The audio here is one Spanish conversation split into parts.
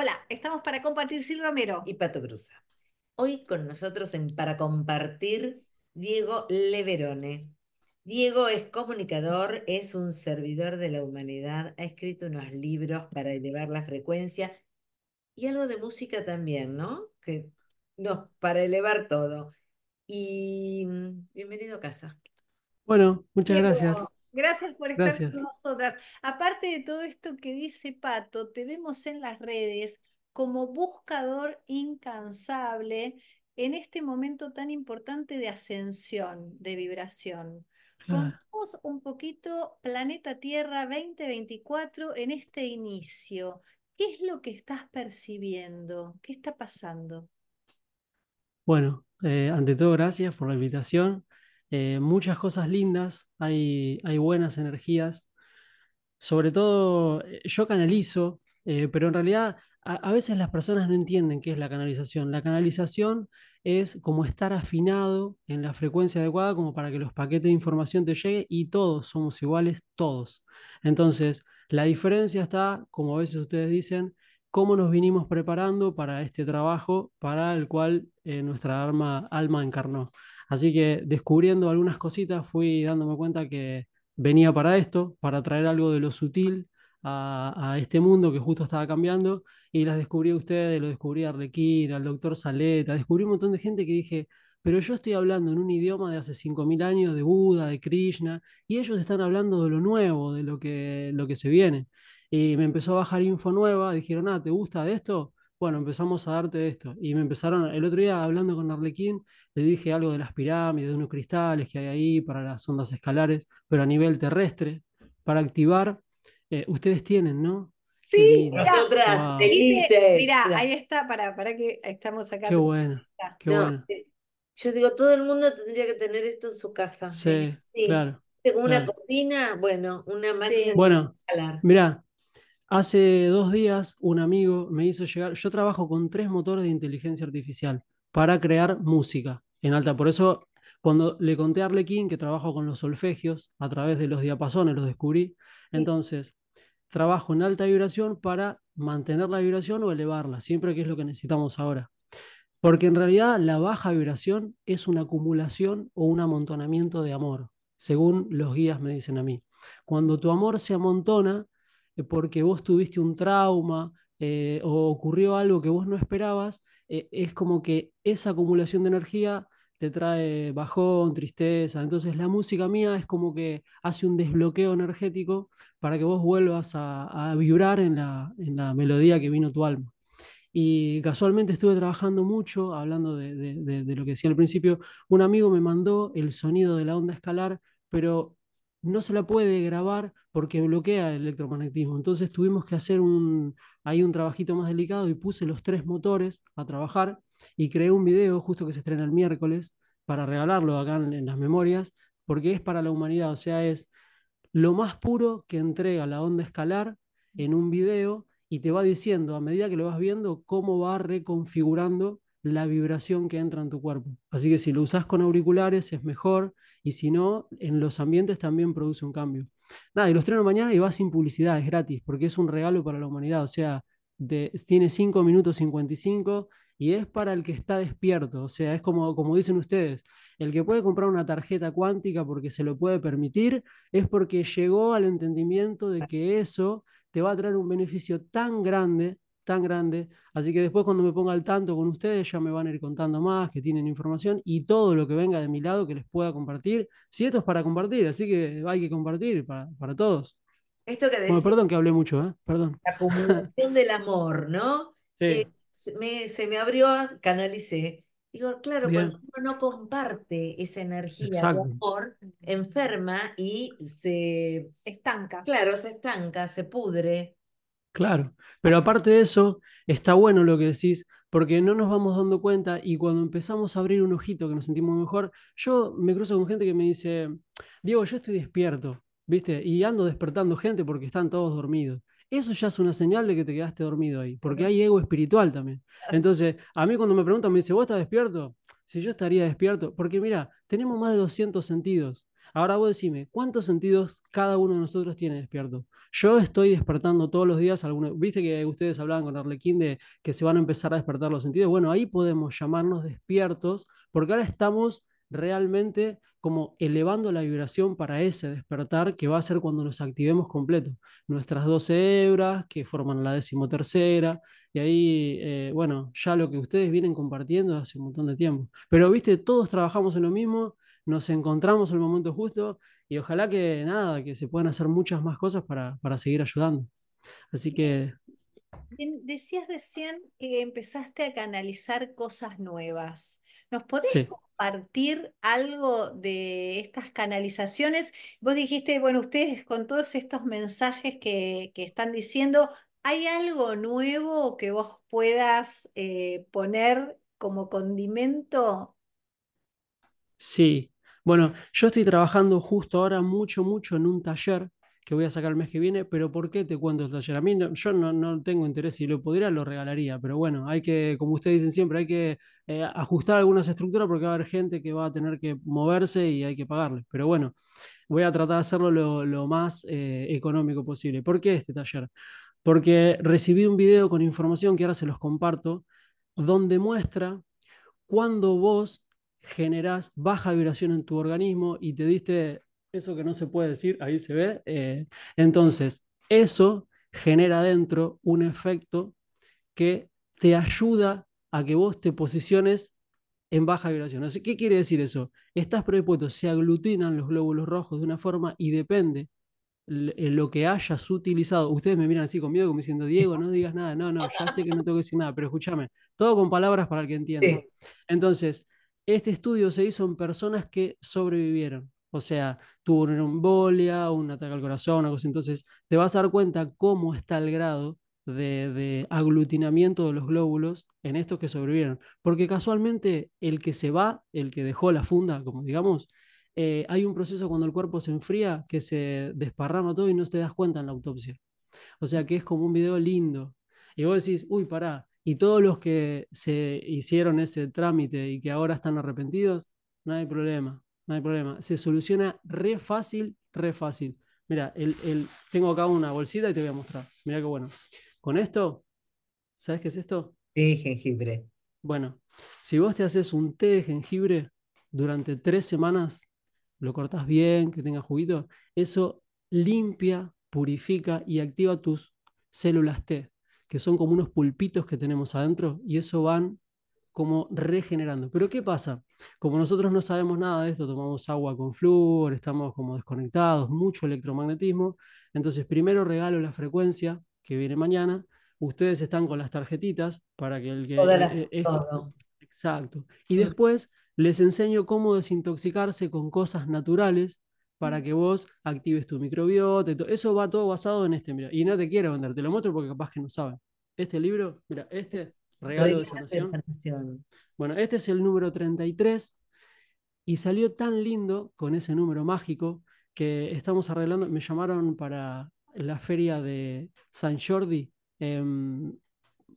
Hola, estamos para compartir Sil Romero. y Pato Brusa. Hoy con nosotros en Para Compartir, Diego Leverone. Diego es comunicador, es un servidor de la humanidad, ha escrito unos libros para elevar la frecuencia y algo de música también, ¿no? Que, no, para elevar todo. Y mm, bienvenido a casa. Bueno, muchas Diego, gracias. Gracias por estar Gracias. con nosotras. Aparte de todo esto que dice Pato, te vemos en las redes como buscador incansable en este momento tan importante de ascensión, de vibración. Contamos un poquito Planeta Tierra 2024 en este inicio. ¿Qué es lo que estás percibiendo? ¿Qué está pasando? Bueno, eh, ante todo, gracias por la invitación. Eh, muchas cosas lindas, hay, hay buenas energías. Sobre todo, eh, yo canalizo, eh, pero en realidad a, veces las personas no entienden qué es la canalización. La canalización es como estar afinado en la frecuencia adecuada como para que los paquetes de información te lleguen y todos somos iguales, todos. Entonces, la diferencia está, como a veces ustedes dicen, cómo nos vinimos preparando para este trabajo para el cual nuestra alma, alma encarnó. Así que descubriendo algunas cositas fui dándome cuenta que venía para esto, para traer algo de lo sutil a, este mundo que justo estaba cambiando y las descubrí a ustedes, lo descubrí a Arlequín, al doctor Saleta, descubrí un montón de gente que dije, pero yo estoy hablando en un idioma de hace 5.000 años de Buda, de Krishna, y ellos están hablando de lo nuevo, de lo que, lo que se viene. Y me empezó a bajar info nueva, dijeron, ah, ¿te gusta de esto? Bueno, empezamos a darte esto. Y me empezaron, el otro día hablando con Arlequín, le dije algo de las pirámides, de unos cristales que hay ahí para las ondas escalares, pero a nivel terrestre, para activar, eh, ustedes tienen, ¿no? Sí, Nosotras, Wow. felices. Mirá, ahí está, para, para que estamos acá. Qué bueno, Está. qué No, bueno. eh, yo digo, todo el mundo tendría que tener esto en su casa. Sí, Sí. claro, Como una claro. cocina, bueno, una Sí. máquina de Bueno, escalar. Hace dos días un amigo me hizo llegar, yo trabajo con tres motores de inteligencia artificial para crear música en alta. Por eso, cuando le conté a Arlequín que trabajo con los solfegios a través de los diapasones, los descubrí. Entonces, trabajo en alta vibración para mantener la vibración o elevarla, siempre que es lo que necesitamos ahora. Porque en realidad la baja vibración es una acumulación o un amontonamiento de amor, según los guías me dicen a mí. Cuando tu amor se amontona, porque vos tuviste un trauma eh, o ocurrió algo que vos no esperabas, eh, es como que esa acumulación de energía te trae bajón, tristeza. Entonces la música mía es como que hace un desbloqueo energético para que vos vuelvas a, vibrar en la, en la melodía que vino tu alma. Y casualmente estuve trabajando mucho, hablando de- de- de lo que decía al principio, un amigo me mandó el sonido de la onda escalar, pero no se la puede grabar porque bloquea el electromagnetismo. Entonces tuvimos que hacer un, ahí un trabajito más delicado y puse los tres motores a trabajar y creé un video justo que se estrena el miércoles para regalarlo acá en, en las memorias, porque es para la humanidad, o sea, es lo más puro que entrega la onda escalar en un video y te va diciendo a medida que lo vas viendo cómo va reconfigurando la vibración que entra en tu cuerpo. Así que si lo usas con auriculares es mejor y si no, en los ambientes también produce un cambio. Nada, y los estreno mañana y va sin publicidad, es gratis, porque es un regalo para la humanidad. O sea, tiene 5 minutos 55 y es para el que está despierto. O sea, es como, como dicen ustedes, el que puede comprar una tarjeta cuántica porque se lo puede permitir, es porque llegó al entendimiento de que eso te va a traer un beneficio tan grande, tan grande. Así que después cuando me ponga al tanto con ustedes ya me van a ir contando más, que tienen información y todo lo que venga de mi lado que les pueda compartir. Si esto es para compartir, así que hay que compartir para, para todos. Esto que Bueno, decís, perdón que hablé mucho, ¿eh? Perdón. la acumulación del amor, ¿no? Sí, Eh, se me, se me abrió, canalicé. Digo, claro, bien, cuando uno no comparte esa energía de exacto. amor, enferma y se, Estanca. claro, se estanca, se pudre. Claro, pero aparte de eso, está bueno lo que decís, porque no nos vamos dando cuenta y cuando empezamos a abrir un ojito que nos sentimos mejor, yo me cruzo con gente que me dice, Diego, yo estoy despierto, ¿viste? Y ando despertando gente porque están todos dormidos. Eso ya es una señal de que te quedaste dormido ahí, porque hay ego espiritual también. Entonces, a mí cuando me preguntan, me dice, ¿vos estás despierto? Si yo estaría despierto, porque mira, tenemos más de 200 sentidos. Ahora vos decime, ¿cuántos sentidos cada uno de nosotros tiene despierto? Yo estoy despertando todos los días, algunos, viste que ustedes hablaban con Arlequín de que se van a empezar a despertar los sentidos. Bueno, ahí podemos llamarnos despiertos, porque ahora estamos realmente como elevando la vibración para ese despertar que va a ser cuando nos activemos completo. Nuestras 12 hebras que forman la decimotercera, y ahí, eh, bueno, ya lo que ustedes vienen compartiendo hace un montón de tiempo. Pero, viste, todos trabajamos en lo mismo, nos encontramos en el momento justo y ojalá que nada, que se puedan hacer muchas más cosas para, para seguir ayudando. Así que... Decías recién que empezaste a canalizar cosas nuevas. ¿Nos podés compartir algo de estas canalizaciones? Vos dijiste, bueno, ustedes con todos estos mensajes que, están diciendo, ¿hay algo nuevo que vos puedas eh, poner como condimento? Sí, bueno, yo estoy trabajando justo ahora mucho, mucho en un taller que voy a sacar el mes que viene, pero ¿por qué te cuento el taller? A mí yo no, tengo interés, si lo pudiera lo regalaría, pero bueno, hay que, como ustedes dicen siempre, hay que eh, ajustar algunas estructuras porque va a haber gente que va a tener que moverse y hay que pagarle. Pero bueno, voy a tratar de hacerlo lo, más eh, económico posible. ¿Por qué este taller? Porque recibí un video con información que ahora se los comparto, donde muestra cuando vos generás baja vibración en tu organismo y te diste eso que no se puede decir, ahí se ve. Eh, entonces, eso genera dentro un efecto que te ayuda a que vos te posiciones en baja vibración. ¿Qué quiere decir eso? Estás predispuesto, se aglutinan los glóbulos rojos de una forma y depende lo que hayas utilizado. Ustedes me miran así con miedo, como diciendo, Diego, no digas nada. No, no, ya sé que no tengo que decir nada, pero escúchame, todo con palabras para el que entienda. Entonces, este estudio se hizo en personas que sobrevivieron. O sea, tuvo una embolia, un ataque al corazón, algo así. Entonces, te vas a dar cuenta cómo está el grado de, aglutinamiento de los glóbulos en estos que sobrevivieron. Porque casualmente el que se va, el que dejó la funda, como digamos, eh, hay un proceso cuando el cuerpo se enfría que se desparrama todo y no te das cuenta en la autopsia. O sea que es como un video lindo. Y vos decís, uy, pará. Y todos los que se hicieron ese trámite y que ahora están arrepentidos, no hay problema no hay problema. Se soluciona re fácil, re fácil. Mira, el, tengo acá una bolsita y te voy a mostrar. Mira qué bueno. Con esto, ¿sabes qué es esto? Té jengibre. Bueno, si vos te haces un té de jengibre durante tres semanas, lo cortas bien, que tenga juguito, eso limpia, purifica y activa tus células T, que son como unos pulpitos que tenemos adentro, y eso van como regenerando. Pero ¿qué pasa? Como nosotros no sabemos nada de esto, tomamos agua con flúor, estamos como desconectados, mucho electromagnetismo, entonces primero regalo la frecuencia que viene mañana, ustedes están con las tarjetitas para que el que... Eh. Exacto. Y después les enseño cómo desintoxicarse con cosas naturales para que vos actives tu microbiota. Eso va todo basado en este, mira. Y no te quiero vender, te lo muestro porque capaz que no saben. Este libro, mira, este Regalo de sanación. Bueno, este es el número 33 y salió tan lindo con ese número mágico que estamos arreglando, me llamaron para la feria de San Jordi en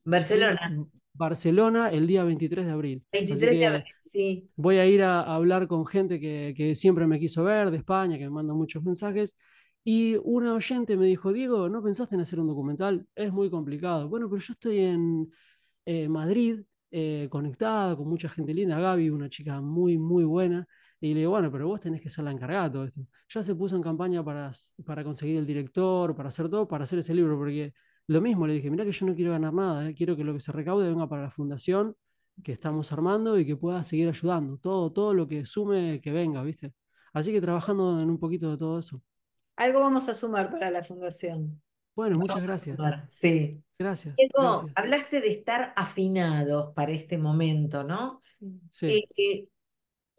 Barcelona. Barcelona el día 23 de abril. 23 de abril, sí. Voy a ir a, hablar con gente que, que, siempre me quiso ver de España, que me manda muchos mensajes. Y una oyente me dijo, Diego, ¿no pensaste en hacer un documental? Es muy complicado. Bueno, pero yo estoy en, eh, Madrid, eh, conectada con mucha gente linda, Gaby, una chica muy, muy buena. Y le digo, bueno, pero vos tenés que ser la encargada de todo esto. Ya se puso en campaña para, para conseguir el director, para hacer todo, para hacer ese libro, porque lo mismo le dije, mira que yo no quiero ganar nada, eh, quiero que lo que se recaude venga para la fundación que estamos armando y que pueda seguir ayudando. Todo, todo lo que sume, que venga, ¿viste? Así que trabajando en un poquito de todo eso. Algo vamos a sumar para la fundación. Bueno, muchas gracias. Sí. Gracias, hablaste de estar afinados para este momento, ¿no? Sí. Eh,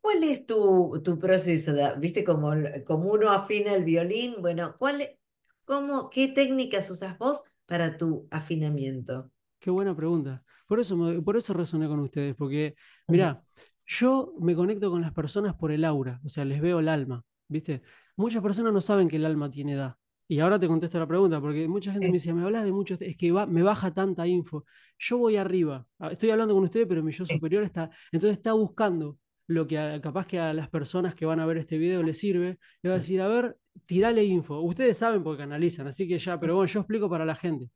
¿Cuál es tu, tu proceso? ¿Viste como, como uno afina el violín? Bueno, ¿cuál, cómo, ¿qué técnicas usas vos para tu afinamiento? Qué buena pregunta. Por eso, por eso resoné con ustedes, porque, mira, yo me conecto con las personas por el aura, o sea, les veo el alma, ¿viste? Muchas personas no saben que el alma tiene edad. Y ahora te contesto la pregunta, porque mucha gente me dice, me hablas de muchos, es que me baja tanta info. Yo voy arriba, ah, estoy hablando con ustedes, pero mi yo superior está, entonces está buscando lo que capaz que a las personas que van a ver este video les sirve, le va a decir, a ver, tirale info. Ustedes saben porque analizan, así que ya, pero bueno, yo explico para la gente.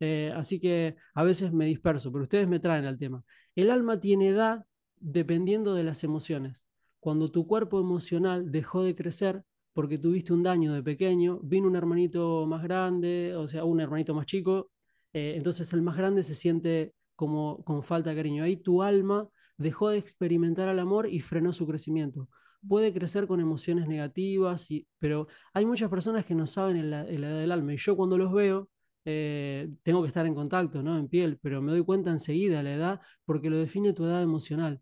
Eh, así que a veces me disperso, pero ustedes me traen al tema. El alma tiene edad dependiendo de las emociones. Cuando tu cuerpo emocional dejó de crecer porque tuviste un daño de pequeño, vino un hermanito más grande, o sea, un hermanito más chico, eh, entonces el más grande se siente como con falta de cariño. Ahí tu alma dejó de experimentar el amor y frenó su crecimiento. Puede crecer con emociones negativas, y, pero hay muchas personas que no saben en la, edad del alma. Y yo cuando los veo, eh, tengo que estar en contacto, ¿no? En piel, pero me doy cuenta enseguida la edad porque lo define tu edad emocional.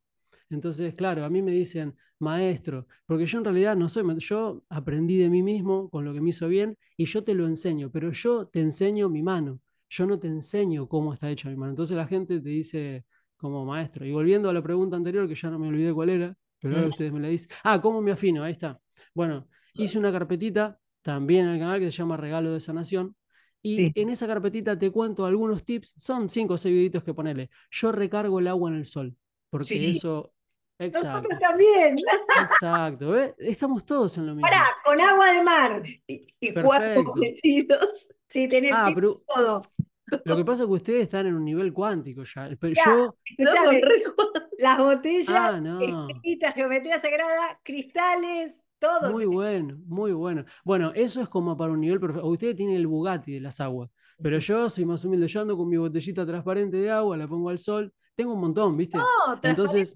Entonces, claro, a mí me dicen, maestro, porque yo en realidad no soy, yo aprendí de mí mismo con lo que me hizo bien y yo te lo enseño, pero yo te enseño mi mano, yo no te enseño cómo está hecha mi mano. Entonces la gente te dice como maestro. Y volviendo a la pregunta anterior, que ya no me olvidé cuál era, pero ahora ustedes me la dicen. Ah, ¿cómo me afino? Ahí está. Bueno, hice una carpetita también en el canal que se llama Regalo de Sanación. Y en esa carpetita te cuento algunos tips, son cinco o seis videitos que ponerle. Yo recargo el agua en el sol, porque eso Exacto. también. Exacto. Estamos todos en lo mismo. Pará, con agua de mar y, cuatro. Sí, tenés ah, todo. Lo que pasa es que ustedes están en un nivel cuántico ya. Pero yo. las botellas, ah, geometría sagrada, cristales, todo. Muy bueno, muy bueno. Bueno, eso es como para un nivel perfecto. Ustedes tienen el Bugatti de las aguas. Pero yo soy más humilde. Yo ando con mi botellita transparente de agua, la pongo al sol tengo un montón, ¿viste? No, Entonces,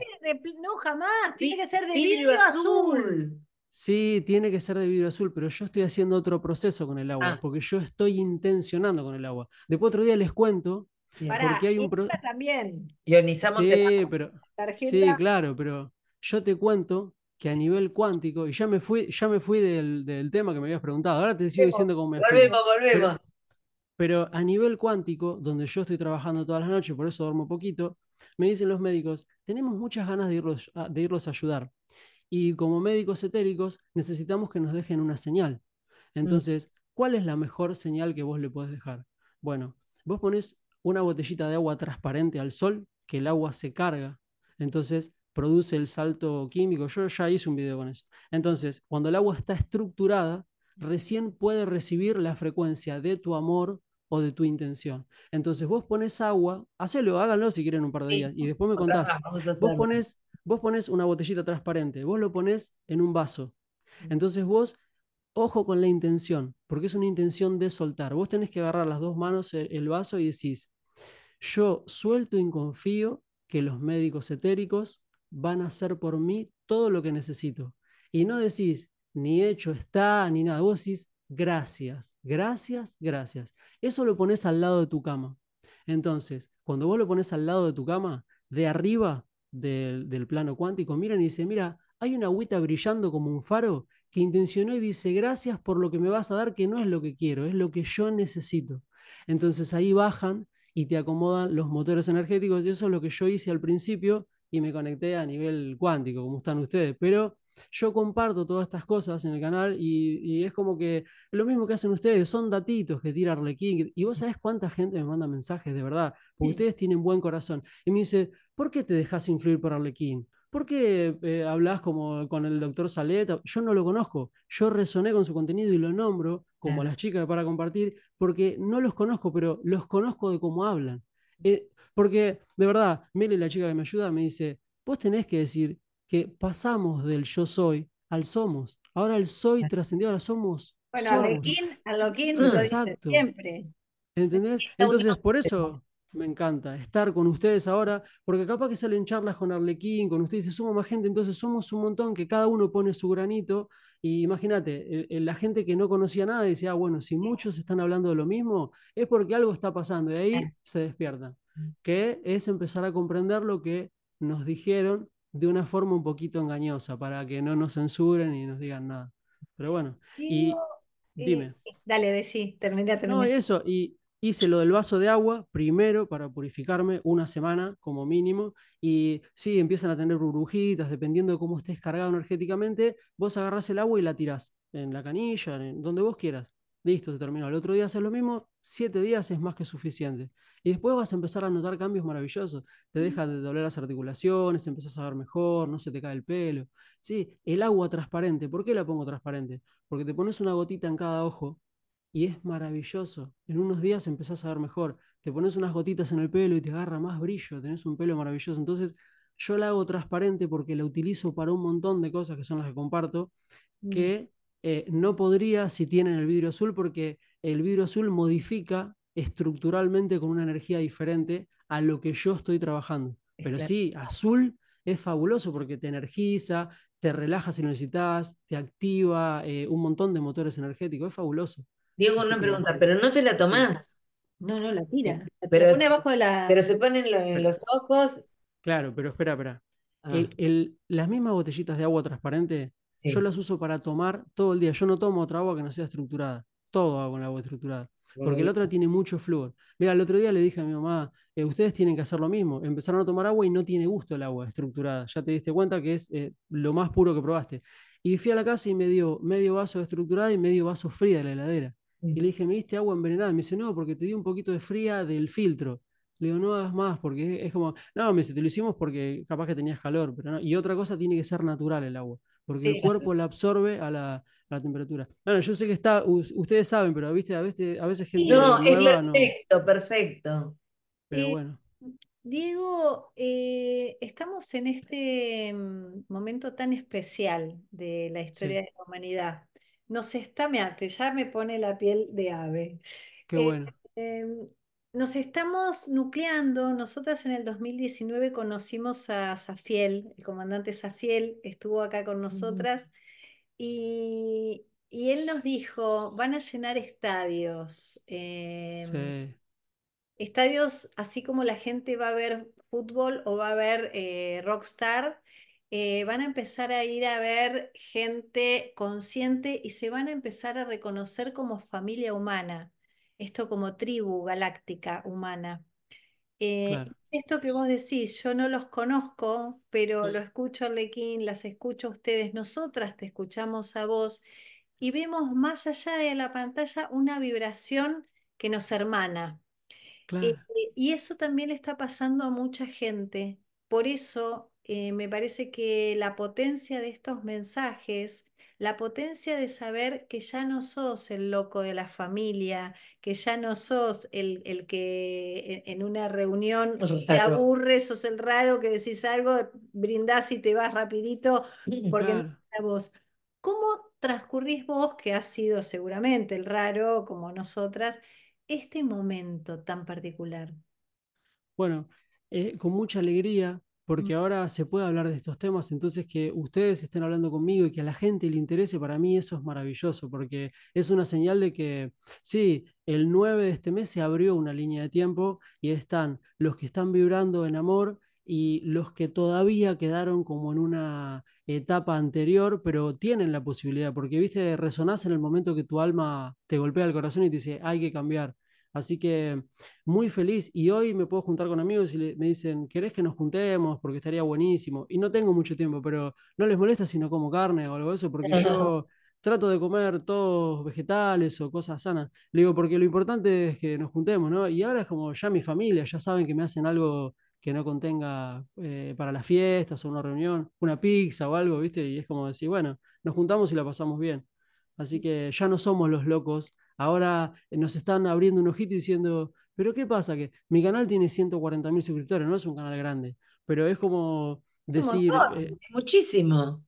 no jamás, tiene que ser de vidrio, azul. Sí, tiene que ser de vidrio azul, pero yo estoy haciendo otro proceso con el agua, ah. porque yo estoy intencionando con el agua. Después otro día les cuento, porque hay un proceso también. Ionizamos sí, pero Sí, claro, pero yo te cuento que a nivel cuántico, y ya me fui, ya me fui del, tema que me habías preguntado, ahora te sigo diciendo cómo me Volvemos, volvemos. pero a nivel cuántico, donde yo estoy trabajando todas las noches, por eso duermo poquito, me dicen los médicos, tenemos muchas ganas de irlos, a, de irlos a ayudar. Y como médicos etéricos necesitamos que nos dejen una señal. Mm. Entonces, ¿cuál es la mejor señal que vos le podés dejar? Bueno, vos pones una botellita de agua transparente al sol, que el agua se carga, entonces produce el salto químico. Yo ya hice un video con eso. Entonces, cuando el agua está estructurada, recién puede recibir la frecuencia de tu amor o de tu intención. Entonces vos pones agua, hacelo, háganlo si quieren un par de días y después me contás. Vos pones, vos pones una botellita transparente, vos lo pones en un vaso. Entonces vos, ojo con la intención, porque es una intención de soltar. Vos tenés que agarrar las dos manos el, vaso y decís, yo suelto y confío que los médicos etéricos van a hacer por mí todo lo que necesito. Y no decís, ni hecho está, ni nada. Vos decís, gracias, gracias, gracias. Eso lo pones al lado de tu cama. Entonces, cuando vos lo pones al lado de tu cama, de arriba del, plano cuántico, miran y dice, mira, hay una agüita brillando como un faro que intencionó y dice, gracias por lo que me vas a dar, que no es lo que quiero, es lo que yo necesito. Entonces ahí bajan y te acomodan los motores energéticos. Y eso es lo que yo hice al principio y me conecté a nivel cuántico, como están ustedes. Pero yo comparto todas estas cosas en el canal y, es como que lo mismo que hacen ustedes, son datitos que tira Arlequín. Y vos sabés cuánta gente me manda mensajes de verdad, porque ustedes tienen buen corazón. Y me dice, ¿por qué te dejas influir por Arlequín? ¿Por qué eh, hablas como con el doctor Saleta? Yo no lo conozco. Yo resoné con su contenido y lo nombro como las chicas para compartir, porque no los conozco, pero los conozco de cómo hablan. Eh, porque, de verdad, Meli, la chica que me ayuda, me dice, vos tenés que decir, que pasamos del yo soy al somos. Ahora el soy trascendió, ahora somos. Bueno, Arlequín, Arlequín lo dice siempre. ¿Entendés? Entonces, por eso me encanta estar con ustedes ahora, porque capaz que salen charlas con Arlequín, con ustedes, y somos más gente, entonces somos un montón que cada uno pone su granito. Y imagínate, la gente que no conocía nada decía, ah, bueno, si muchos están hablando de lo mismo, es porque algo está pasando, y ahí se despiertan. Que es empezar a comprender lo que nos dijeron de una forma un poquito engañosa para que no nos censuren y nos digan nada. Pero bueno, y dime. dale, decí, termina, termina. No, eso, y hice lo del vaso de agua primero para purificarme una semana como mínimo. Y sí, empiezan a tener burbujitas, dependiendo de cómo estés cargado energéticamente, vos agarrás el agua y la tirás en la canilla, en donde vos quieras. Listo, se terminó. El otro día haces lo mismo, siete días es más que suficiente. Y después vas a empezar a notar cambios maravillosos. Te dejan de doler las articulaciones, empezás a ver mejor, no se te cae el pelo. Sí, el agua transparente. ¿Por qué la pongo transparente? Porque te pones una gotita en cada ojo y es maravilloso. En unos días empezás a ver mejor. Te pones unas gotitas en el pelo y te agarra más brillo, tenés un pelo maravilloso. Entonces, yo la hago transparente porque la utilizo para un montón de cosas que son las que comparto, que eh, no podría si tienen el vidrio azul, porque el vidrio azul modifica estructuralmente con una energía diferente a lo que yo estoy trabajando. Es Pero claro. sí, azul es fabuloso porque te energiza, te relaja si lo necesitas, te activa eh, un montón de motores energéticos, es fabuloso. Diego, una pregunta, pero no te la tomás. No, no, la tira. La Pero- pone abajo de la. Pero se ponen lo- en los ojos. Claro, pero espera, espera. Ah, El- el- las mismas botellitas de agua transparente, sí. yo las uso para tomar todo el día. Yo no tomo otra agua que no sea estructurada. Todo hago con agua estructurada. Porque la otra tiene mucho flúor. Mira, el otro día le dije a mi mamá, eh, ustedes tienen que hacer lo mismo. Empezaron a tomar agua y no tiene gusto el agua estructurada. Ya te diste cuenta que es eh, lo más puro que probaste. Y fui a la casa y me dio medio vaso de estructurada y medio vaso fría de la heladera. Sí. Y le dije, ¿me diste agua envenenada? Me dice, no, porque te di un poquito de fría del filtro. Le digo, no hagas más, porque es, es como, no, me dice, te lo hicimos porque capaz que tenías calor, pero no. Y otra cosa, tiene que ser natural el agua, porque Sí. el cuerpo la absorbe a la, a la temperatura. Bueno, yo sé que está, us- ustedes saben, pero viste, a veces, a veces gente No, es no. perfecto, perfecto. Pero Eh, bueno, Diego, eh, estamos en este mm, momento tan especial de la historia Sí. de la humanidad. Nos está, que ya me pone la piel de ave. qué Eh, bueno. Nos estamos nucleando. Nosotras en el 2019 conocimos a Safiel, el comandante Safiel, estuvo acá con nosotras y, y él nos dijo, van a llenar estadios. em, Sí, estadios, así como la gente va a ver fútbol o va a ver eh, Rockstar, eh, van a empezar a ir a ver gente consciente y se van a empezar a reconocer como familia humana, esto como tribu galáctica humana. Eh, claro. esto que vos decís, yo no los conozco, pero lo escucho Arlequín, las escucho a ustedes, nosotras te escuchamos a vos y vemos más allá de la pantalla una vibración que nos hermana. Claro. Eh, y eso también le está pasando a mucha gente. Por eso eh, me parece que la potencia de estos mensajes, la potencia de saber que ya no sos el loco de la familia, que ya no sos el, el que en, una reunión se aburre, sos el raro que decís algo, brindás y te vas rapidito porque no Claro. es a vos. ¿Cómo transcurrís vos, que has sido seguramente el raro como nosotras, este momento tan particular? Bueno, eh, con mucha alegría, porque Mm. ahora se puede hablar de estos temas, entonces que ustedes estén hablando conmigo y que a la gente le interese, para mí eso es maravilloso, porque es una señal de que sí, el 9 de este mes se abrió una línea de tiempo y están los que están vibrando en amor y los que todavía quedaron como en una etapa anterior, pero tienen la posibilidad, porque viste, resonás en el momento que tu alma te golpea el corazón y te dice, hay que cambiar. Así que muy feliz y hoy me puedo juntar con amigos y le- me dicen, ¿querés que nos juntemos? Porque estaría buenísimo. Y no tengo mucho tiempo, pero no les molesta si no como carne o algo de eso, porque yo trato de comer todos vegetales o cosas sanas. Le digo, porque lo importante es que nos juntemos, ¿no? Y ahora es como ya mi familia, ya saben que me hacen algo que no contenga eh, para las fiestas o una reunión, una pizza o algo, ¿viste? Y es como decir, bueno, nos juntamos y la pasamos bien. Así que ya no somos los locos. Ahora eh, nos están abriendo un ojito y diciendo, pero ¿qué pasa? Que mi canal tiene 140 mil suscriptores, no es un canal grande, pero es como decir, eh, Muchísimo.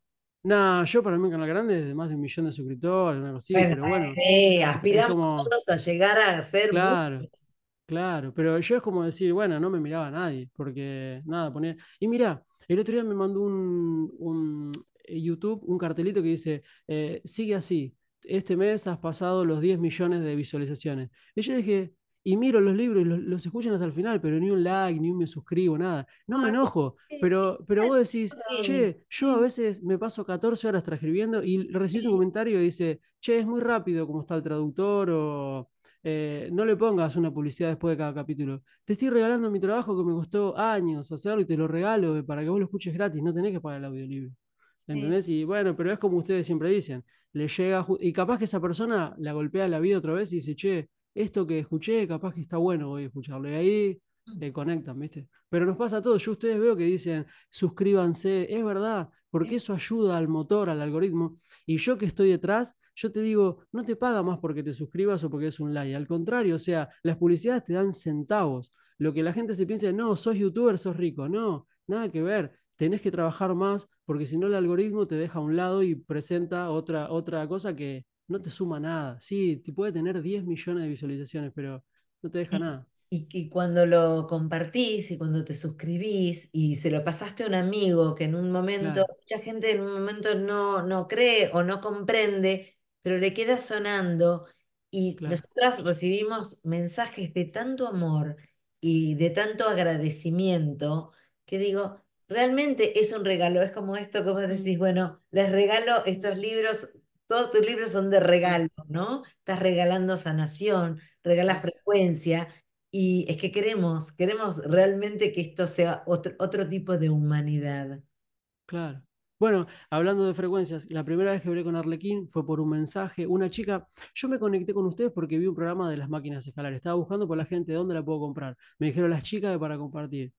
nah, yo para mí un canal grande es de más de un millón de suscriptores, una cosa así, Bueno, pero bueno, sí, aspiramos como- todos a llegar a ser Claro. muchos. claro, pero yo es como decir, bueno, no me miraba nadie, porque nada, ponía... Y mira, el otro día me mandó un, un eh, YouTube un cartelito que dice, eh, sigue así, este mes has pasado los 10 millones de visualizaciones. Y yo dije, y miro los libros y los, los escuchan hasta el final, pero ni un like, ni un me suscribo, nada. No me Ay, enojo, sí, pero, pero vos decís, sí, che, yo a sí. veces me paso 14 horas transcribiendo y recibís un comentario y dice, che, es muy rápido como está el traductor o eh, no le pongas una publicidad después de cada capítulo. Te estoy regalando mi trabajo que me costó años hacerlo y te lo regalo para que vos lo escuches gratis, no tenés que pagar el audiolibro. Sí. ¿Entendés? Y bueno, pero es como ustedes siempre dicen, le llega, y capaz que esa persona la golpea la vida otra vez y dice, che, esto que escuché, capaz que está bueno voy a escucharlo. Y ahí mm. eh, conectan, ¿viste? Pero nos pasa a todos. Yo ustedes veo que dicen, suscríbanse, es verdad, porque eso ayuda al motor, al algoritmo. Y yo que estoy detrás, yo te digo, no te paga más porque te suscribas o porque es un like. Al contrario, o sea, las publicidades te dan centavos. Lo que la gente se piensa, no, sos youtuber, sos rico. No, nada que ver. Tenés que trabajar más porque si no el algoritmo te deja a un lado y presenta otra, otra cosa que no te suma nada. Sí, te puede tener 10 millones de visualizaciones, pero no te deja nada. Y, cuando lo compartís y cuando te suscribís y se lo pasaste a un amigo que en un momento, mucha gente en un momento no, no cree o no comprende, pero le queda sonando y nosotras recibimos mensajes de tanto amor y de tanto agradecimiento que digo, realmente es un regalo, es como esto que vos decís, bueno, les regalo estos libros, todos tus libros son de regalo, ¿no? Estás regalando sanación, regalas frecuencia y es que queremos, queremos realmente que esto sea otro, otro tipo de humanidad. Claro. Bueno, hablando de frecuencias, la primera vez que hablé con Arlequín fue por un mensaje. Una chica, yo me conecté con ustedes porque vi un programa de las máquinas escalares. Estaba buscando por la gente dónde la puedo comprar. Me dijeron las chicas para compartir.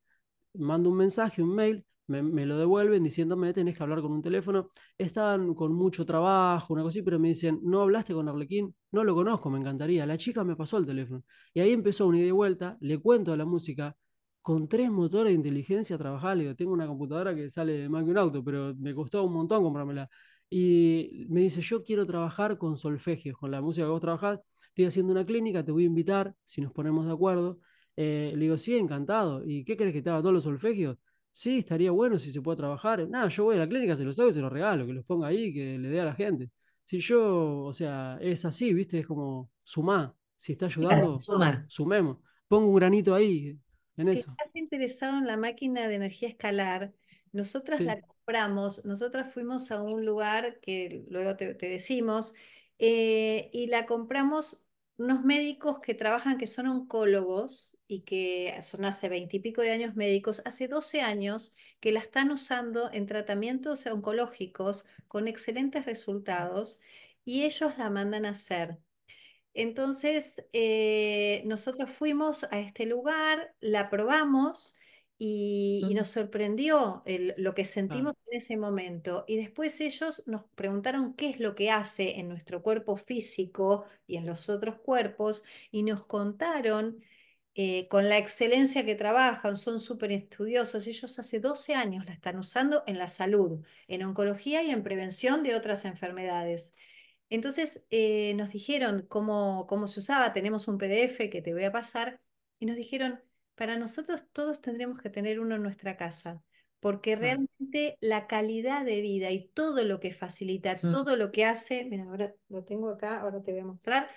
Mando un mensaje, un mail, me, lo devuelven diciéndome tenés que hablar con un teléfono. Estaban con mucho trabajo, una cosa así, pero me dicen, ¿no hablaste con Arlequín? No lo conozco, me encantaría. La chica me pasó el teléfono. Y ahí empezó una ida y vuelta, le cuento a la música, con tres motores de inteligencia trabajar. Le digo, tengo una computadora que sale más que un auto, pero me costó un montón comprármela. Y me dice, yo quiero trabajar con solfegios, con la música que vos trabajás. Estoy haciendo una clínica, te voy a invitar, si nos ponemos de acuerdo. Eh, le digo, sí, encantado. ¿Y qué crees que te haga todos los solfegios? Sí, estaría bueno si se puede trabajar. Nada, yo voy a la clínica, se los hago y se los regalo, que los ponga ahí, que le dé a la gente. Si yo, o sea, es así, ¿viste? Es como sumar. Si está ayudando, sumemos. Pongo un granito ahí en si estás interesado en la máquina de energía escalar, nosotras la compramos, nosotras fuimos a un lugar que luego te, decimos, eh, y la compramos unos médicos que trabajan, que son oncólogos y que son hace veintipico de años médicos, hace 12 años que la están usando en tratamientos oncológicos con excelentes resultados y ellos la mandan a hacer. Entonces, eh, nosotros fuimos a este lugar, la probamos y, nos sorprendió lo que sentimos en ese momento. Y después ellos nos preguntaron qué es lo que hace en nuestro cuerpo físico y en los otros cuerpos y nos contaron eh, con la excelencia que trabajan, son súper estudiosos. Ellos hace 12 años la están usando en la salud, en oncología y en prevención de otras enfermedades. Entonces eh, nos dijeron cómo, cómo se usaba, tenemos un PDF que te voy a pasar, y nos dijeron, para nosotros todos tendríamos que tener uno en nuestra casa, porque realmente la calidad de vida y todo lo que facilita, todo lo que hace, mira, ahora lo tengo acá, ahora te voy a mostrar,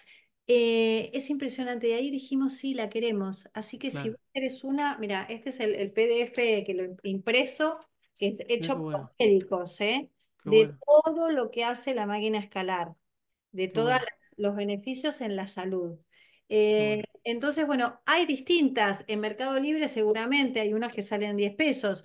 eh, es impresionante. Y ahí dijimos, sí, la queremos. Así que si vos querés una, mira, este es el, PDF que lo impreso, que hecho por médicos, ¿eh? de todo lo que hace la máquina escalar, de todos los beneficios en la salud. Eh, entonces, bueno, hay distintas. En Mercado Libre seguramente hay unas que salen 10 pesos,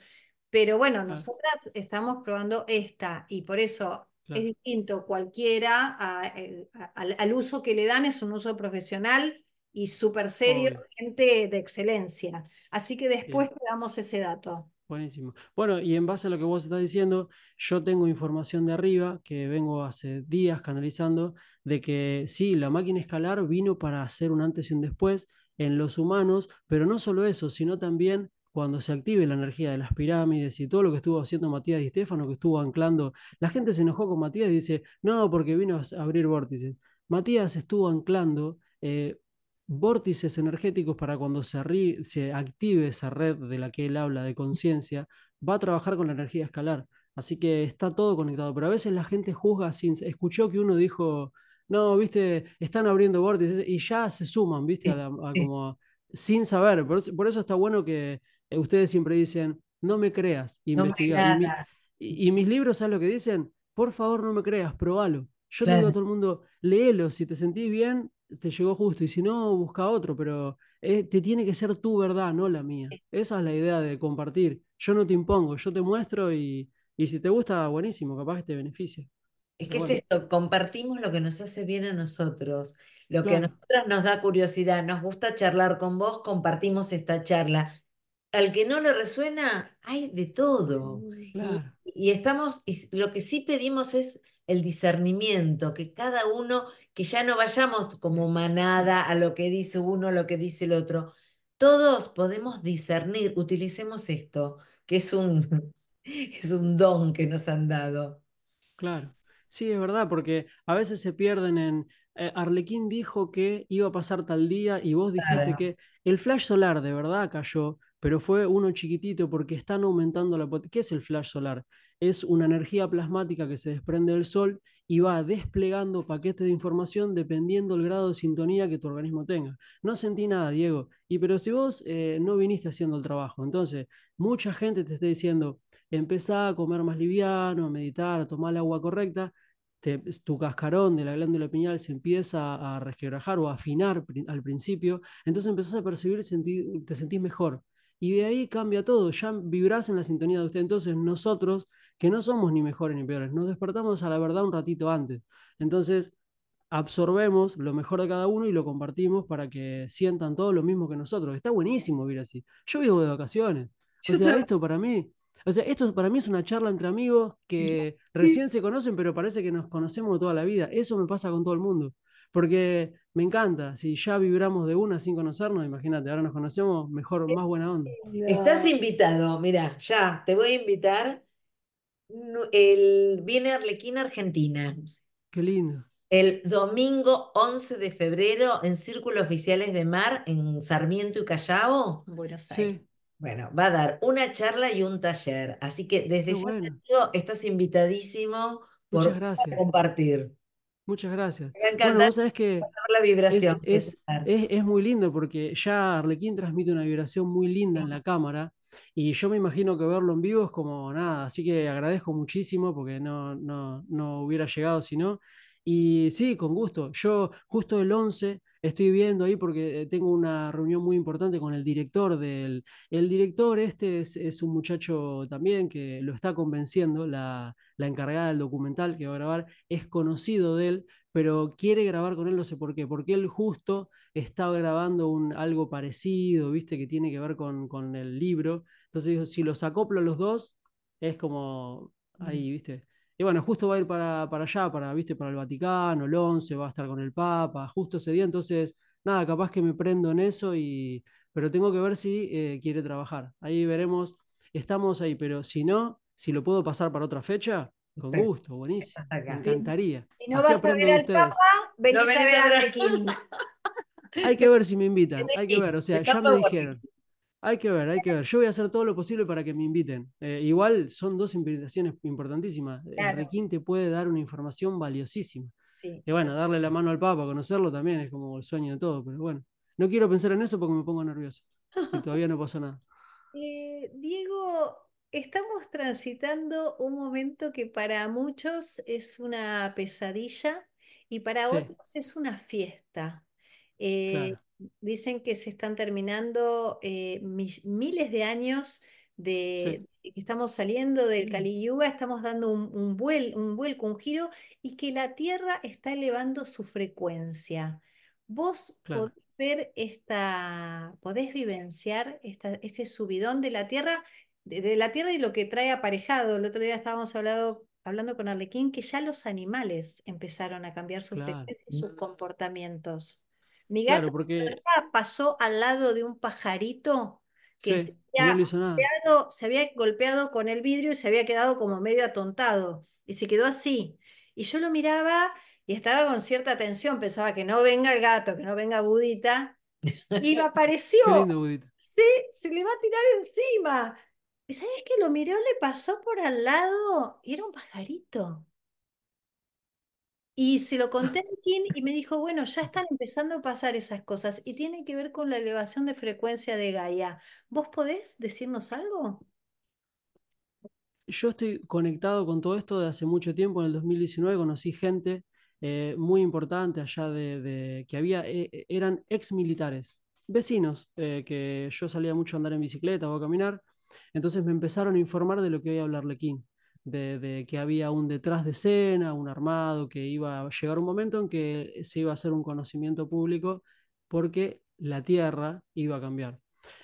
pero bueno, nosotras estamos probando esta y por eso es distinto cualquiera eh, al, uso que le dan, es un uso profesional y súper serio, gente de excelencia. Así que después te damos ese dato. Buenísimo. Bueno, y en base a lo que vos estás diciendo, yo tengo información de arriba que vengo hace días canalizando de que sí, la máquina escalar vino para hacer un antes y un después en los humanos, pero no solo eso, sino también cuando se active la energía de las pirámides y todo lo que estuvo haciendo Matías y Estefano, que estuvo anclando, la gente se enojó con Matías y dice, no, porque vino a abrir vórtices. Matías estuvo anclando eh, vórtices energéticos para cuando se, se active esa red de la que él habla de conciencia, va a trabajar con la energía escalar. Así que está todo conectado, pero a veces la gente juzga sin... Escuchó que uno dijo, no, viste, están abriendo vórtices y ya se suman, viste, como, sin saber. Por eso, está bueno que ustedes siempre dicen, no me creas, investiga. y, mis libros, ¿sabes lo que dicen? Por favor, no me creas, probalo. Yo te digo a todo el mundo, léelo, si te sentís bien, te llegó justo, y si no, busca otro, pero eh, te tiene que ser tu verdad, no la mía. Esa es la idea de compartir. Yo no te impongo, yo te muestro y, y si te gusta, buenísimo, capaz que te beneficia. Es que es esto, compartimos lo que nos hace bien a nosotros, lo que a claro, nosotros nos da curiosidad, nos gusta charlar con vos, compartimos esta charla. Al que no le resuena, hay de todo. Y, claro, y estamos, y lo que sí pedimos es el discernimiento, que cada uno, que ya no vayamos como manada a lo que dice uno, a lo que dice el otro. Todos podemos discernir, utilicemos esto, que es un, es un don que nos han dado. claro. Sí, es verdad, porque a veces se pierden en... eh, Arlequín dijo que iba a pasar tal día y vos dijiste Claro. que el flash solar de verdad cayó, pero fue uno chiquitito porque están aumentando la potencia. ¿Qué es el flash solar? Es una energía plasmática que se desprende del sol y va desplegando paquetes de información dependiendo del grado de sintonía que tu organismo tenga. No sentí nada, Diego. Y pero si vos eh, no viniste haciendo el trabajo, entonces mucha gente te está diciendo, empezá a comer más liviano, a meditar, a tomar el agua correcta, te- tu cascarón de la glándula pineal se empieza a resquebrajar o a afinar al principio, entonces empezás a percibir, senti- te sentís mejor. Y de ahí cambia todo, ya vibrás en la sintonía de usted. Entonces nosotros, que no somos ni mejores ni peores, nos despertamos a la verdad un ratito antes. Entonces absorbemos lo mejor de cada uno y lo compartimos para que sientan todo lo mismo que nosotros. Está buenísimo vivir así. Yo vivo de vacaciones. O sea, esto para mí, o sea, esto para mí es una charla entre amigos que recién se conocen, pero parece que nos conocemos toda la vida. Eso me pasa con todo el mundo. Porque me encanta, si ya vibramos de una sin conocernos, imagínate, ahora nos conocemos, mejor, más buena onda. Estás invitado, mira, ya, te voy a invitar. El, viene Arlequín Argentina. Qué lindo. El domingo 11 de febrero en Círculos Oficiales de Mar en Sarmiento y Callao. Buenos Aires. Sí, Bueno, va a dar una charla y un taller. Así que desde qué ya te bueno. digo, estás invitadísimo Muchas por gracias. compartir. Muchas gracias. Me va a Bueno, vos sabés que la es, vibración es, es, es muy lindo porque ya Arlequín transmite una vibración muy linda en la cámara y yo me imagino que verlo en vivo es como nada, así que agradezco muchísimo porque no, no, no hubiera llegado si no. Y sí, con gusto. Yo justo el 11 estoy viendo ahí porque eh, tengo una reunión muy importante con el director del... El director este es, es un muchacho también que lo está convenciendo, la, la encargada del documental que va a grabar es conocido de él pero quiere grabar con él, no sé por qué, porque él justo estaba grabando un, algo parecido, viste, que tiene que ver con, con el libro. Entonces si los acoplo a los dos, es como ahí, viste. Y bueno, justo va a ir para, para allá, para, viste, para el Vaticano, el 11, va a estar con el Papa, justo ese día, entonces, nada, capaz que me prendo en eso, y, pero tengo que ver si eh, quiere trabajar. Ahí veremos, estamos ahí, pero si no, si lo puedo pasar para otra fecha, con gusto, buenísimo, me encantaría. Si no Así vas a ver al Papa, venís No a ver a. Hay que ver si me invitan, hay que ver, o sea, ya me dijeron, hay que ver, hay que ver. Yo voy a hacer todo lo posible para que me inviten. Eh, igual son dos invitaciones importantísimas. Eh, Claro, Requín te puede dar una información valiosísima. sí. Y bueno, darle la mano al Papa, conocerlo también es como el sueño de todo, pero bueno, no quiero pensar en eso porque me pongo nervioso. Y todavía no pasó nada. Eh, Diego, estamos transitando un momento que para muchos es una pesadilla y para Sí, otros es una fiesta. Eh, claro, dicen que se están terminando eh, mi- miles de años sí, de que estamos saliendo del Kali Yuga, estamos dando un, un vuel- un vuelco, un giro, y que la Tierra está elevando su frecuencia. ¿Vos claro. podés ver esta, podés vivenciar esta- este subidón de la Tierra, de, de la Tierra y lo que trae aparejado? El otro día estábamos hablando, hablando con Arlequín que ya los animales empezaron a cambiar su Claro, frecuencia y sus comportamientos. Mi claro, gato porque pasó al lado de un pajarito que se sí, había golpeado, se había golpeado con el vidrio y se había quedado como medio atontado. Y se quedó así. Y yo lo miraba y estaba con cierta tensión. Pensaba que no venga el gato, que no venga Budita. Y me apareció. lindo, Budita. Sí, se le va a tirar encima. ¿Y sabes qué? Lo miró, le pasó por al lado y era un pajarito. Y se lo conté a Kim y me dijo, bueno, ya están empezando a pasar esas cosas y tiene que ver con la elevación de frecuencia de Gaia. ¿Vos podés decirnos algo? Yo estoy conectado con todo esto de hace mucho tiempo. En el 2019 conocí gente eh, muy importante allá de, de- que había, eh, eh, eran ex militares, vecinos, eh, que yo salía mucho a andar en bicicleta o a caminar. Entonces me empezaron a informar de lo que hoy habla Arlequín, de, que había un detrás de escena, un armado, que iba a llegar un momento en que se iba a hacer un conocimiento público porque la Tierra iba a cambiar.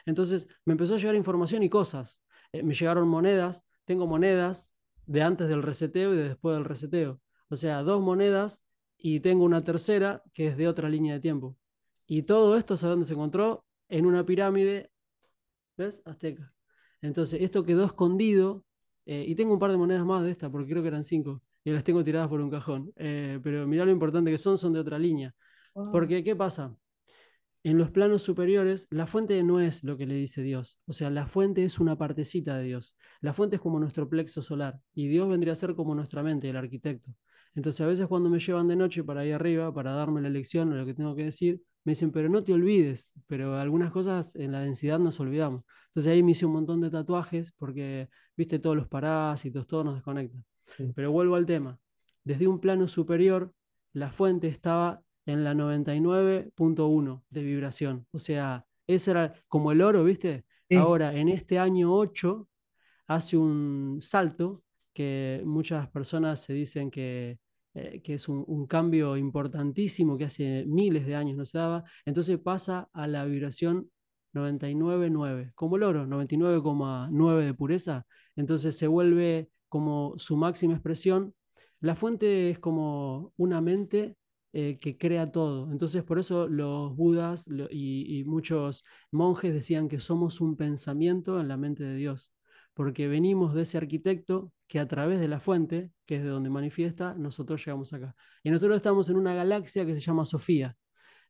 Entonces me empezó a llegar información y cosas. Eh, me llegaron monedas, tengo monedas de antes del reseteo y de después del reseteo. O sea, dos monedas y tengo una tercera que es de otra línea de tiempo. Y todo esto, ¿sabes dónde se encontró? En una pirámide, ¿ves? Azteca. Entonces, esto quedó escondido eh, y tengo un par de monedas más de esta, porque creo que eran cinco, y las tengo tiradas por un cajón. Eh, pero mirá lo importante que son, son de otra línea. Porque, ¿qué pasa? en los planos superiores, la fuente no es lo que le dice Dios. O sea, la fuente es una partecita de Dios. La fuente es como nuestro plexo solar. Y Dios vendría a ser como nuestra mente, el arquitecto. Entonces, a veces cuando me llevan de noche para ahí arriba, para darme la lección o lo que tengo que decir, me dicen, pero no te olvides. Pero algunas cosas en la densidad nos olvidamos. Entonces ahí me hice un montón de tatuajes porque, viste, todos los parásitos, todo nos desconecta. Pero vuelvo al tema. Desde un plano superior, la fuente estaba en la 99.1 de vibración. O sea, ese era como el oro, ¿viste? Ahora, en este año 8, hace un salto que muchas personas se dicen que, eh, que es un, cambio importantísimo que hace miles de años no se daba. Entonces pasa a la vibración 99.9, como el oro, 99,9 de pureza. Entonces se vuelve como su máxima expresión. La fuente es como una mente eh, que crea todo. Entonces, por eso los budas y, muchos monjes decían que somos un pensamiento en la mente de Dios, porque venimos de ese arquitecto que a través de la fuente, que es de donde manifiesta, nosotros llegamos acá. Y nosotros estamos en una galaxia que se llama Sofía.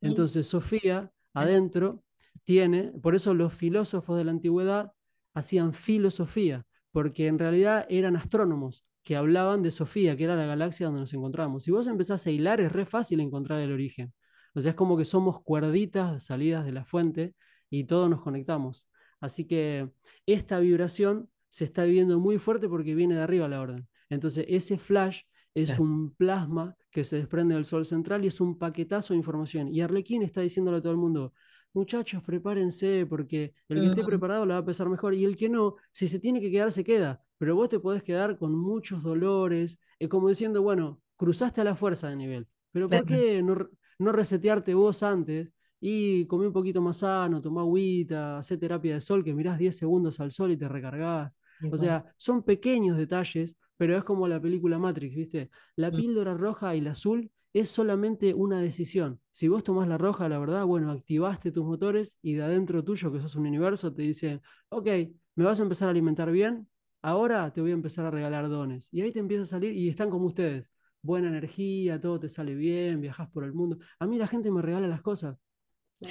Entonces, Sofía, adentro, tiene, por eso los filósofos de la antigüedad hacían filosofía, porque en realidad eran astrónomos, que hablaban de Sofía, que era la galaxia donde nos encontramos. Si vos empezás a hilar, es re fácil encontrar el origen. O sea, es como que somos cuerditas salidas de la fuente y todos nos conectamos. Así que esta vibración se está viviendo muy fuerte porque viene de arriba la orden. Entonces, ese flash es un plasma que se desprende del sol central y es un paquetazo de información. Y Arlequín está diciéndole a todo el mundo, muchachos, prepárense, porque el que esté preparado la va a pesar mejor, y el que no, si se tiene que quedar, se queda, pero vos te podés quedar con muchos dolores, es como diciendo, bueno, cruzaste a la fuerza de nivel, pero ¿por qué no, no resetearte vos antes? Y comí un poquito más sano, tomá agüita, hacé terapia de sol, que mirás 10 segundos al sol y te recargás. O sea, son pequeños detalles, pero es como la película Matrix, ¿viste? La píldora roja y la azul es solamente una decisión. Si vos tomás la roja, la verdad, bueno, activaste tus motores y de adentro tuyo, que sos un universo, te dicen, ok, me vas a empezar a alimentar bien, ahora te voy a empezar a regalar dones. Y ahí te empieza a salir y están como ustedes. Buena energía, todo te sale bien, viajas por el mundo. A mí la gente me regala las cosas.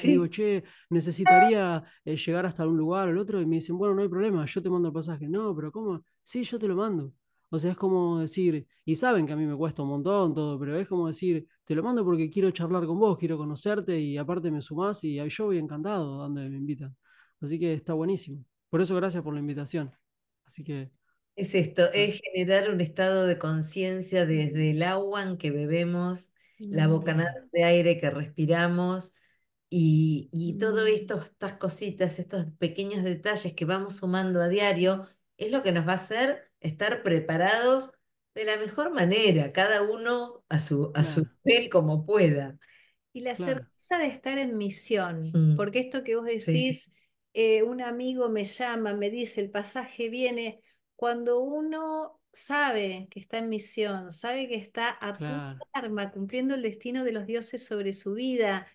Digo, che, necesitaría eh, llegar hasta un lugar o el otro y me dicen, bueno, no hay problema, yo te mando el pasaje. No, pero ¿cómo? Sí, yo te lo mando. O sea, es como decir, y saben que a mí me cuesta un montón todo, pero es como decir, te lo mando porque quiero charlar con vos, quiero conocerte y aparte me sumás y yo voy encantado donde me invitan. Así que está buenísimo. Por eso gracias por la invitación. Así que... Es esto, es generar un estado de conciencia desde el agua en que bebemos, la bocanada de aire que respiramos y, y todo esto, estas cositas, estos pequeños detalles que vamos sumando a diario, es lo que nos va a hacer estar preparados de la mejor manera, cada uno a su, a su nivel como pueda. Y la certeza de estar en misión, mm. porque esto que vos decís, eh, un amigo me llama, me dice, el pasaje viene, cuando uno sabe que está en misión, sabe que está a punto arma, cumpliendo el destino de los dioses sobre su vida,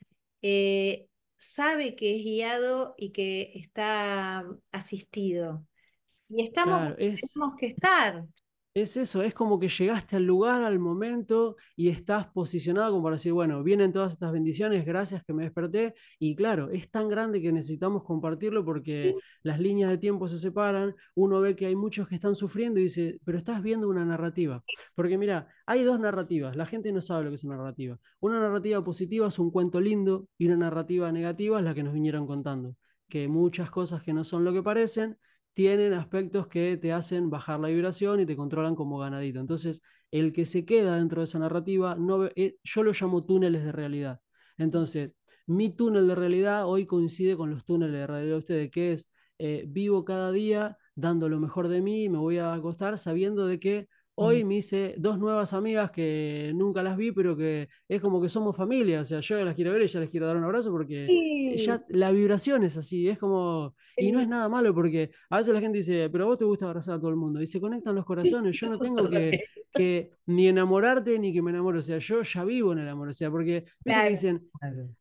eh, sabe que es guiado y que está asistido. Y estamos, tenemos que estar. Es eso, es como que llegaste al lugar, al momento y estás posicionado como para decir, bueno, vienen todas estas bendiciones, gracias que me desperté. Y claro, es tan grande que necesitamos compartirlo porque las líneas de tiempo se separan, uno ve que hay muchos que están sufriendo y dice, pero estás viendo una narrativa. Porque mira, hay dos narrativas, la gente no sabe lo que es una narrativa. Una narrativa positiva es un cuento lindo y una narrativa negativa es la que nos vinieron contando, que muchas cosas que no son lo que parecen tienen aspectos que te hacen bajar la vibración y te controlan como ganadito. Entonces, el que se queda dentro de esa narrativa, no, eh, yo lo llamo túneles de realidad. Entonces, mi túnel de realidad hoy coincide con los túneles de realidad de ustedes, que es eh, vivo cada día dando lo mejor de mí, me voy a acostar sabiendo de que Hoy me hice dos nuevas amigas que nunca las vi, pero que es como que somos familia. O sea, yo las quiero ver y ya les quiero dar un abrazo porque ya la vibración es así. Es como. Y no es nada malo porque a veces la gente dice, pero a vos te gusta abrazar a todo el mundo. Y se conectan los corazones. Yo no tengo que, que ni enamorarte ni que me enamore. O sea, yo ya vivo en el amor. O sea, porque dicen,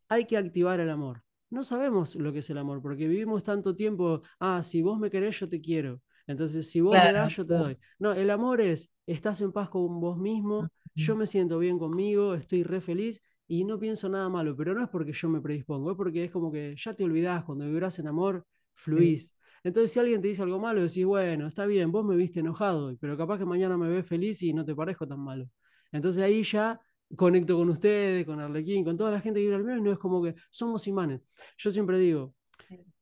hay que activar el amor. No sabemos lo que es el amor porque vivimos tanto tiempo. Ah, si vos me querés, yo te quiero. Entonces, si vos me das, yo te doy. No, el amor es, estás en paz con vos mismo, yo me siento bien conmigo, estoy re feliz y no pienso nada malo, pero no es porque yo me predispongo, es porque es como que ya te olvidás, cuando vibras en amor, fluís. Entonces, si alguien te dice algo malo, decís, bueno, está bien, vos me viste enojado, pero capaz que mañana me ves feliz y no te parezco tan malo. Entonces ahí ya conecto con ustedes, con Arlequín, con toda la gente que vive al menos, no es como que somos imanes. Yo siempre digo,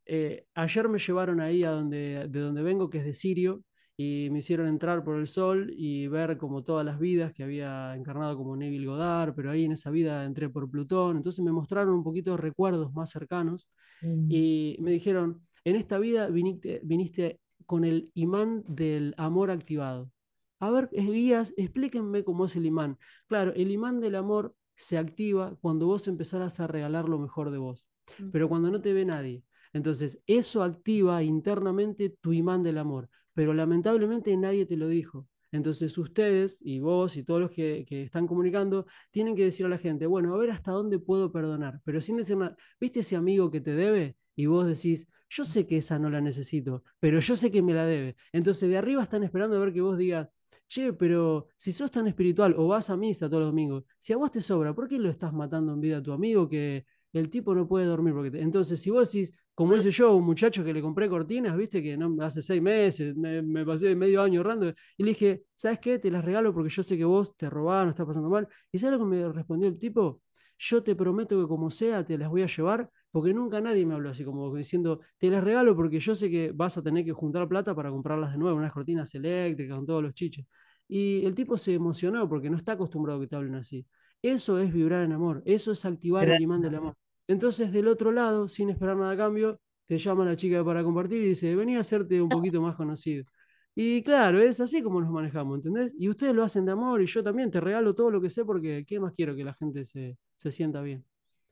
eh, ayer me llevaron ahí a donde, de donde vengo, que es de Sirio, y me hicieron entrar por el sol y ver como todas las vidas que había encarnado como Neville Goddard, pero ahí en esa vida entré por Plutón, entonces me mostraron un poquito de recuerdos más cercanos mm. y me dijeron, en esta vida viniste, viniste con el imán del amor activado. A ver, guías, explíquenme cómo es el imán. Claro, el imán del amor se activa cuando vos empezarás a regalar lo mejor de vos, pero cuando no te ve nadie. Entonces, eso activa internamente tu imán del amor, pero lamentablemente nadie te lo dijo. Entonces, ustedes y vos y todos los que, están comunicando tienen que decir a la gente, bueno, a ver hasta dónde puedo perdonar, pero sin decir nada. ¿Viste ese amigo que te debe? Y vos decís, yo sé que esa no la necesito, pero yo sé que me la debe. Entonces, de arriba están esperando a ver que vos digas, che, pero si sos tan espiritual o vas a misa todos los domingos, si a vos te sobra, ¿por qué lo estás matando en vida a tu amigo que el tipo no puede dormir? Porque Entonces, si vos decís, como hice yo, un muchacho que le compré cortinas, viste, que no, hace seis meses, me, pasé medio año ahorrando, y le dije, ¿sabes qué? Te las regalo porque yo sé que vos te robaron, estás pasando mal. ¿Y sabes lo que me respondió el tipo? Yo te prometo que como sea te las voy a llevar, porque nunca nadie me habló así, como diciendo, te las regalo porque yo sé que vas a tener que juntar plata para comprarlas de nuevo, unas cortinas eléctricas con todos los chiches. Y el tipo se emocionó porque no está acostumbrado a que te hablen así. Eso es vibrar en amor, eso es activar el imán del amor. Entonces, del otro lado, sin esperar nada a cambio, te llama la chica para compartir y dice, venía a hacerte un poquito más conocido. Y claro, es así como nos manejamos, ¿entendés? Y ustedes lo hacen de amor y yo también te regalo todo lo que sé porque ¿qué más quiero que la gente se, sienta bien?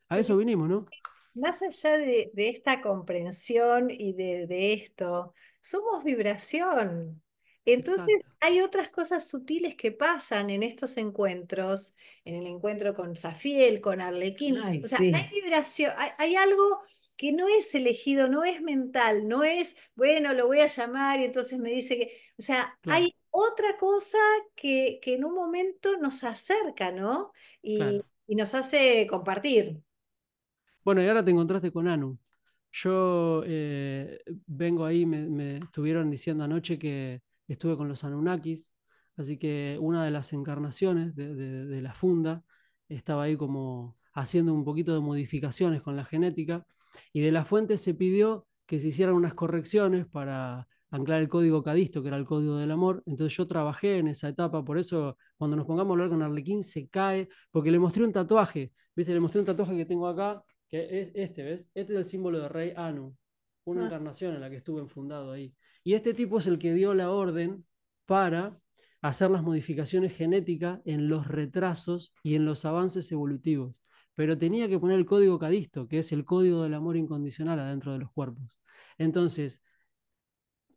A eso vinimos, ¿no? Más allá de, esta comprensión y de, de, esto, somos vibración. Entonces hay otras cosas sutiles que pasan en estos encuentros, en el encuentro con Safiel, con Arlequín. o sea, hay vibración, hay, algo que no es elegido, no es mental, no es, bueno, lo voy a llamar y entonces me dice que, o sea, hay otra cosa que, que, en un momento nos acerca, ¿no? Y, y nos hace compartir. Bueno, y ahora te encontraste con Anu. Yo eh, vengo ahí, me estuvieron diciendo anoche que estuve con los Anunnakis, así que una de las encarnaciones de, la funda estaba ahí como haciendo un poquito de modificaciones con la genética y de la fuente se pidió que se hicieran unas correcciones para anclar el código cadisto, que era el código del amor. Entonces yo trabajé en esa etapa, por eso cuando nos pongamos a hablar con Arlequín se cae, porque le mostré un tatuaje, ¿viste? Le mostré un tatuaje que tengo acá, que es este, ¿ves? Este es el símbolo de Rey Anu, una ah. encarnación en la que estuve enfundado ahí. Y este tipo es el que dio la orden para hacer las modificaciones genéticas en los retrasos y en los avances evolutivos. Pero tenía que poner el código cadisto, que es el código del amor incondicional adentro de los cuerpos. Entonces,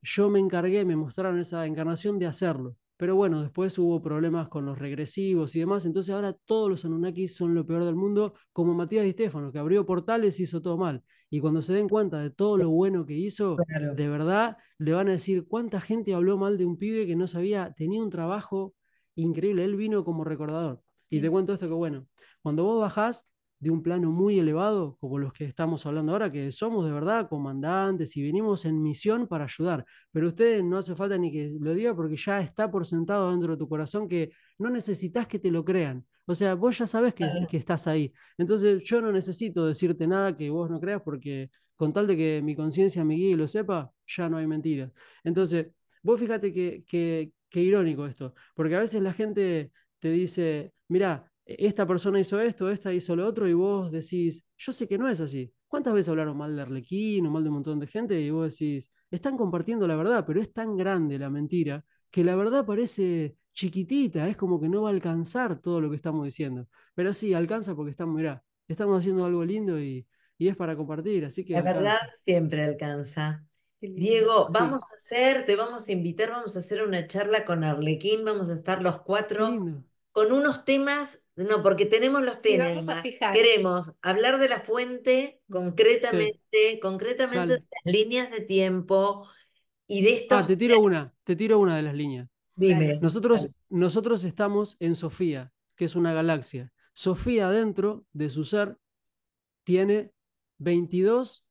yo me encargué, me mostraron esa encarnación de hacerlo. Pero bueno, después hubo problemas con los regresivos y demás, entonces ahora todos los Anunnakis son lo peor del mundo, como Matías Di Stefano, que abrió portales y hizo todo mal. Y cuando se den cuenta de todo lo bueno que hizo, de verdad le van a decir cuánta gente habló mal de un pibe que no sabía, tenía un trabajo increíble, él vino como recordador. Y te cuento esto que bueno, cuando vos bajás, de un plano muy elevado, como los que estamos hablando ahora, que somos de verdad comandantes y venimos en misión para ayudar. Pero ustedes no hace falta ni que lo diga porque ya está por sentado dentro de tu corazón que no necesitas que te lo crean. O sea, vos ya sabes que, que estás ahí. Entonces yo no necesito decirte nada que vos no creas porque con tal de que mi conciencia me guíe y lo sepa, ya no hay mentiras. Entonces, vos fíjate que, que, que irónico esto, porque a veces la gente te dice, mira, esta persona hizo esto, esta hizo lo otro, y vos decís, yo sé que no es así. ¿Cuántas veces hablaron mal de Arlequín o mal de un montón de gente? Y vos decís, están compartiendo la verdad, pero es tan grande la mentira que la verdad parece chiquitita, es como que no va a alcanzar todo lo que estamos diciendo. Pero sí, alcanza porque estamos, mirá, estamos haciendo algo lindo y, y es para compartir, así que... La alcanza. verdad siempre alcanza. Diego, Sí. vamos a hacer, te vamos a invitar, vamos a hacer una charla con Arlequín, vamos a estar los Qué cuatro lindo. Con unos temas, no, porque tenemos los Sí, vamos a temas. fijar. Queremos hablar de la fuente concretamente, concretamente Dale. de las líneas de tiempo y de esto. Ah, te tiro una, te tiro una de las líneas. Dime. Nosotros, nosotros estamos en Sofía, que es una galaxia. Sofía dentro de su ser tiene 22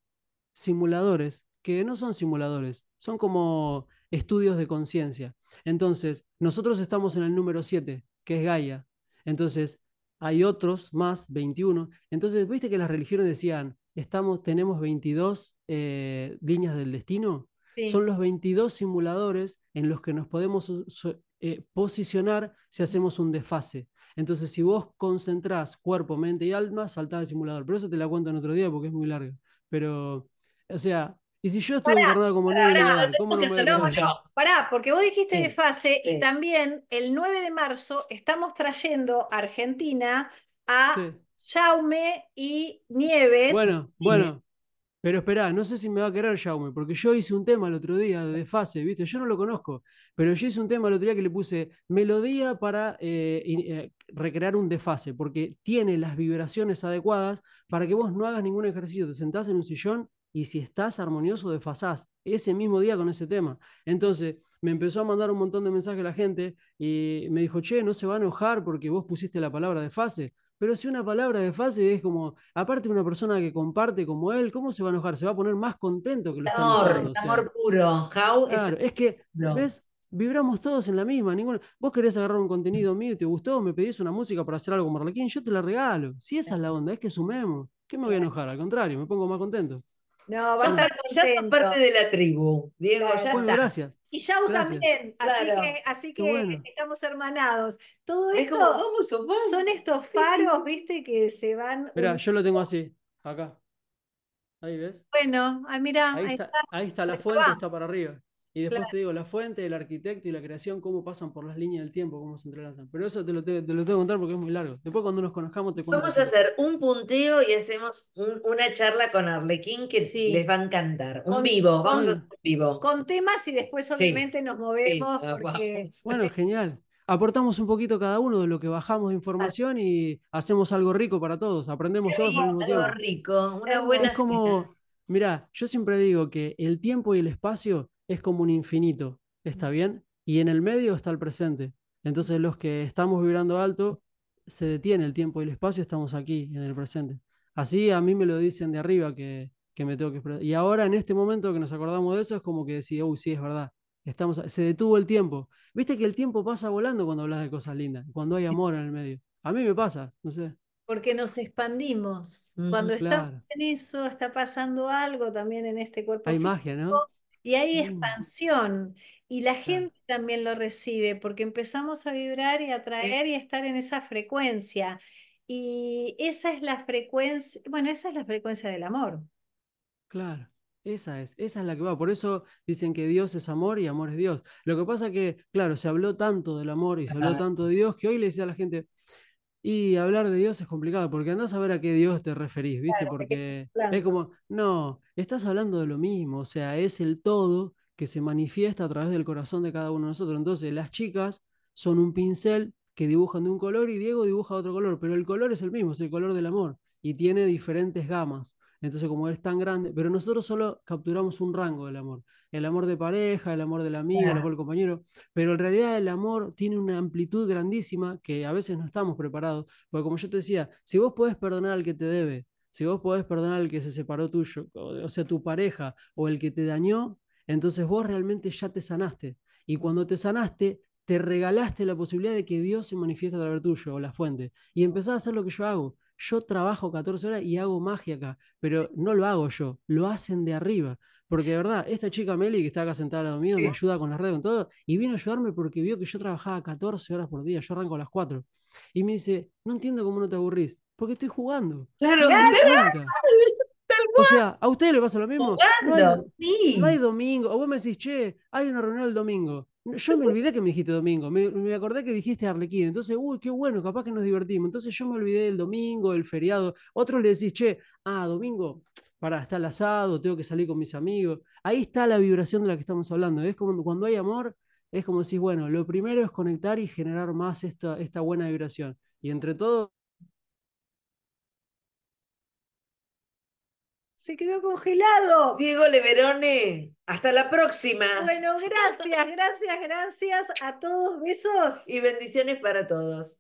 simuladores, que no son simuladores, son como estudios de conciencia. Entonces, nosotros estamos en el número 7, que es Gaia. Entonces, hay otros más, 21. Entonces, ¿viste que las religiones decían, estamos, tenemos 22 eh, líneas del destino? Sí. Son los 22 simuladores en los que nos podemos so- eh, posicionar si hacemos un desfase. Entonces, si vos concentrás cuerpo, mente y alma, saltás del simulador. Pero eso te la cuento en otro día porque es muy larga. Pero, o sea, y si yo estuve Pará, encarnado como pará, niño pará, Nadal, ¿cómo no me voy a. Pará, porque vos dijiste Sí, de fase sí. y también el 9 de marzo estamos trayendo a Argentina a Sí. Jaume y Nieves. Bueno, bueno. Pero esperá, no sé si me va a querer Jaume, porque yo hice un tema el otro día de desfase, ¿viste? Yo no lo conozco, pero yo hice un tema el otro día que le puse melodía para eh, eh, recrear un desfase, porque tiene las vibraciones adecuadas para que vos no hagas ningún ejercicio, te sentás en un sillón y si estás armonioso, desfasás ese mismo día con ese tema. Entonces, me empezó a mandar un montón de mensajes la gente y me dijo, che, no se va a enojar porque vos pusiste la palabra desfase. Pero si una palabra de fase es como, aparte de una persona que comparte como él, ¿cómo se va a enojar? Se va a poner más contento que lo Amor, es amor puro. Es Claro, es que, puro. ¿ves? Vibramos todos en la misma. Ninguno... Vos querés agarrar un contenido mío y te gustó, me pedís una música para hacer algo con Marlequín, yo te la regalo. Si esa es la onda, es que sumemos. ¿Qué me voy a enojar? Al contrario, me pongo más contento. No, va a estar ya son contento. parte de la tribu, Diego, Claro. ya Bueno, está. gracias. Y Gracias. también, así Claro. que, así que bueno. estamos hermanados. Todo Es esto como, son estos faros, viste, que se van. Mirá, yo lo tengo así, acá. Ahí ves. Bueno, ah, mira, Ahí ahí está, está. ahí está la fuente, está para arriba. Y después Claro. te digo, la fuente, el arquitecto y la creación, cómo pasan por las líneas del tiempo, cómo se entrelazan. Pero eso te lo, te, te lo tengo que contar porque es muy largo. Después cuando nos conozcamos te cuento. Vamos a hacer un punteo y hacemos un- una charla con Arlequín que Sí. les va a encantar. Un Con- vivo, vamos a hacer un vivo. Con temas y después obviamente nos movemos porque. Bueno, genial. Aportamos un poquito cada uno de lo que bajamos de información y hacemos algo rico para todos. Aprendemos todos al mismo Algo tiempo. rico, una buena Es como, mirá, yo siempre digo que el tiempo y el espacio es como un infinito, ¿está bien? Y en el medio está el presente. Entonces los que estamos vibrando alto, se detiene el tiempo y el espacio, estamos aquí, en el presente. Así a mí me lo dicen de arriba que, que me tengo que expresar. Y ahora en este momento que nos acordamos de eso, es como que decía, uy, sí, es verdad. Estamos, se detuvo el tiempo. Viste que el tiempo pasa volando cuando hablas de cosas lindas, cuando hay amor en el medio. A mí me pasa, no sé. porque nos expandimos. Mm, Cuando claro. estamos en eso, está pasando algo también en este cuerpo Hay físico, magia, ¿no? Y hay Mm. expansión. Y la gente también lo recibe porque empezamos a vibrar y a atraer y a estar en esa frecuencia. Y esa es la frecuencia, bueno, esa es la frecuencia del amor. Claro, esa es, esa es la que va. Por eso dicen que Dios es amor y amor es Dios. Lo que pasa que, claro, se habló tanto del amor y se habló tanto de Dios que hoy le decía a la gente, y hablar de Dios es complicado, porque andás a ver a qué Dios te referís, ¿viste? Claro, ¿de qué Porque es como, no, estás hablando de lo mismo, o sea, es el todo que se manifiesta a través del corazón de cada uno de nosotros. Entonces, las chicas son un pincel que dibujan de un color y Diego dibuja otro color, pero el color es el mismo, es el color del amor y tiene diferentes gamas. Entonces, como es tan grande, pero nosotros solo capturamos un rango del amor. El amor de pareja, el amor de la amiga, el amor del compañero. Pero en realidad el amor tiene una amplitud grandísima que a veces no estamos preparados. Porque como yo te decía, si vos podés perdonar al que te debe, si vos podés perdonar al que se separó tuyo, o, sea, tu pareja, o el que te dañó, entonces vos realmente ya te sanaste. Y cuando te sanaste, te regalaste la posibilidad de que Dios se manifieste a través tuyo, o la fuente. Y empezás a hacer lo que yo hago. Yo trabajo 14 horas y hago magia acá, pero no lo hago yo, lo hacen de arriba, Porque de verdad, esta chica Meli que está acá sentada al lado mío me ayuda con las redes, con todo, y vino a ayudarme porque vio que yo trabajaba 14 horas por día, yo arranco a las 4. Y me dice, no entiendo cómo no te aburrís, porque estoy jugando. Claro, ¿Te que das está cuenta? O sea, ¿a ustedes les pasa lo mismo? No hay, jugando. Sí. no hay domingo. O vos me decís, che, hay una reunión el domingo. No, Yo me olvidé que me dijiste domingo. Me, me acordé que dijiste Arlequín. Entonces, uy, qué bueno, capaz que nos divertimos. Entonces yo me olvidé del domingo, el feriado. Otros le decís, che, ah, domingo, para estar el asado, tengo que salir con mis amigos. Ahí está la vibración de la que estamos hablando. Es como cuando hay amor, es como decís, bueno, lo primero es conectar y generar más esta, esta buena vibración. Y entre todo, Se quedó congelado. Diego Leverone, hasta la próxima. Bueno, gracias, gracias, gracias a todos. Besos. Y bendiciones para todos.